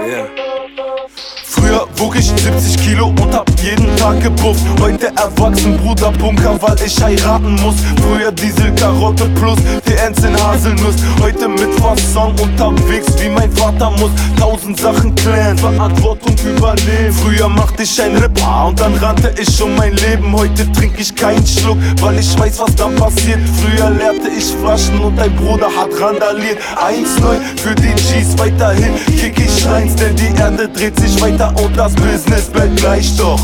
Yeah. Wog ich 70 Kilo und hab jeden Tag gebufft. Heute erwachsen, Bruder Bunker, weil ich heiraten muss. Früher Diesel, Karotte plus TNs in Haselnuss. Heute mit Fasson unterwegs, wie mein Vater muss. Tausend Sachen klären, Verantwortung übernehmen. Früher machte ich ein Ripper und dann rannte ich um mein Leben. Heute trink ich keinen Schluck, weil ich weiß, was da passiert. Früher leerte ich Flaschen und dein Bruder hat randaliert. Eins neu für die G's, weiterhin kick ich reins, denn die Erde dreht sich weiter und das Business bleibt gleich doch.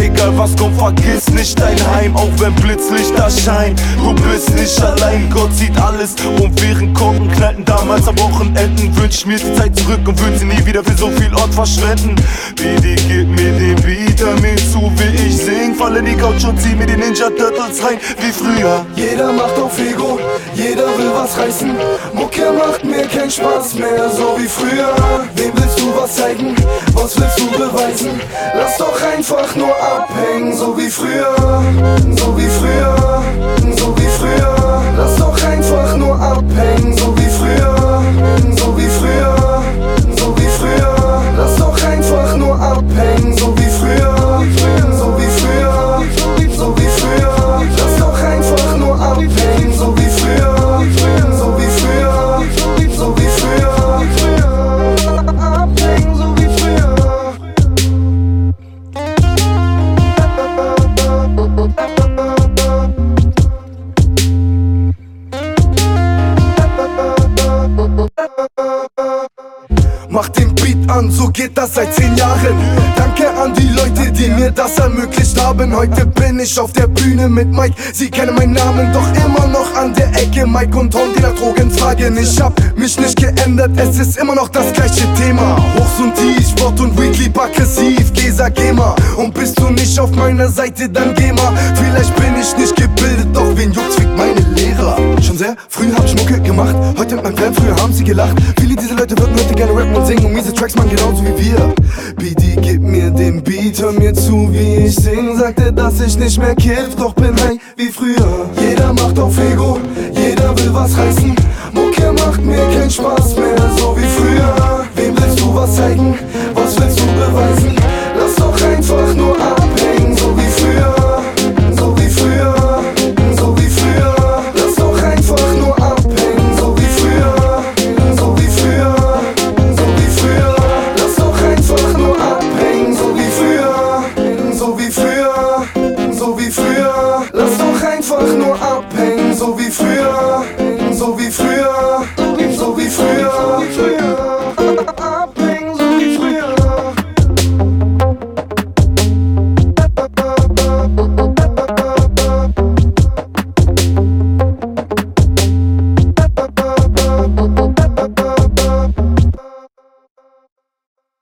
Egal was kommt, vergiss nicht dein Heim, auch wenn Blitzlichter scheinen. Du bist nicht allein, Gott sieht alles. Und während Korken knallten damals am Wochenenden, wünsch ich mir die Zeit zurück und würd sie nie wieder für so viel Ort verschwenden. BD gib mir den mir zu, wie ich sing. Fall in die Couch und zieh mir die Ninja Turtles rein, wie früher. Jeder macht auf Ego, jeder will was reißen. Mucke macht mir keinen Spaß mehr, so wie früher. Wem willst du was zeigen? Was willst du beweisen? Lass doch einfach nur abhängen, so wie früher, an, so geht das seit zehn Jahren. Danke an die Leute, die mir das ermöglicht haben. Heute bin ich auf der Bühne mit Mike. Sie kennen meinen Namen, doch immer noch an der Ecke. Mike und Tom, die nach Drogen fragen. Ich hab mich nicht geändert, es ist immer noch das gleiche Thema. Hochs und Tiefs, Sport und Weekly, aggressiv, Gesa, Gamer. Und bist du nicht auf meiner Seite, dann geh. Vielleicht bin ich nicht gebildet, doch wen juckt's, fickt meine Lehrer. Schon sehr früh hab ich Mucke. Heute mit meinem Fan, früher haben sie gelacht. Viele dieser Leute würden heute gerne rappen und singen und miese Tracks machen genauso wie wir. BD, gib mir den Beat, hör mir zu, wie ich sing. Sagte, dass ich nicht mehr kiff, doch bin high wie früher. Jeder macht auf Ego, jeder will was reißen. Mucke macht mir keinen Spaß